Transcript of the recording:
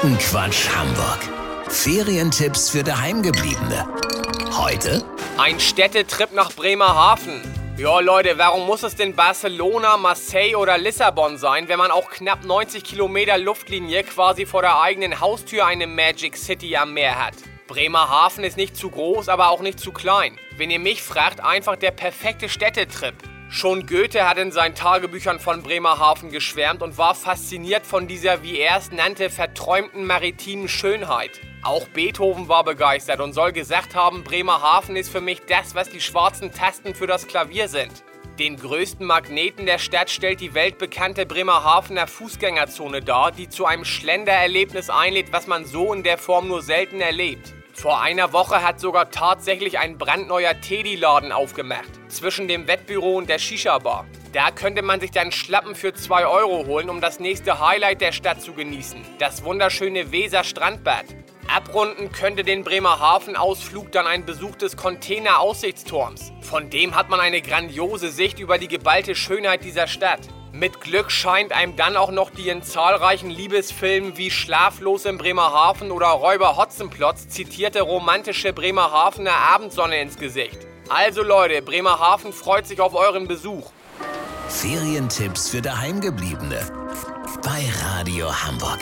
Quotenquatsch Hamburg. Ferientipps für Daheimgebliebene. Heute Ein Städtetrip nach Bremerhaven. Ja, Leute, warum muss es denn Barcelona, Marseille oder Lissabon sein, wenn man auch knapp 90 Kilometer Luftlinie quasi vor der eigenen Haustür eine Magic City am Meer hat? Bremerhaven ist nicht zu groß, aber auch nicht zu klein. Wenn ihr mich fragt, einfach der perfekte Städtetrip. Schon Goethe hat in seinen Tagebüchern von Bremerhaven geschwärmt und war fasziniert von dieser, wie er es nannte, verträumten maritimen Schönheit. Auch Beethoven war begeistert und soll gesagt haben, Bremerhaven ist für mich das, was die schwarzen Tasten für das Klavier sind. Den größten Magneten der Stadt stellt die weltbekannte Bremerhavener Fußgängerzone dar, die zu einem Schlendererlebnis einlädt, was man so in der Form nur selten erlebt. Vor einer Woche hat sogar tatsächlich ein brandneuer Teddy-Laden aufgemacht, zwischen dem Wettbüro und der Shisha-Bar. Da könnte man sich dann Schlappen für 2 Euro holen, um das nächste Highlight der Stadt zu genießen, das wunderschöne Weser Strandbad. Abrunden könnte den Bremerhaven-Ausflug dann ein Besuch des Container-Aussichtsturms. Von dem hat man eine grandiose Sicht über die geballte Schönheit dieser Stadt. Mit Glück scheint einem dann auch noch die in zahlreichen Liebesfilmen wie Schlaflos in Bremerhaven oder Räuber Hotzenplotz zitierte romantische Bremerhavener Abendsonne ins Gesicht. Also Leute, Bremerhaven freut sich auf euren Besuch. Ferientipps für Daheimgebliebene. Bei Radio Hamburg.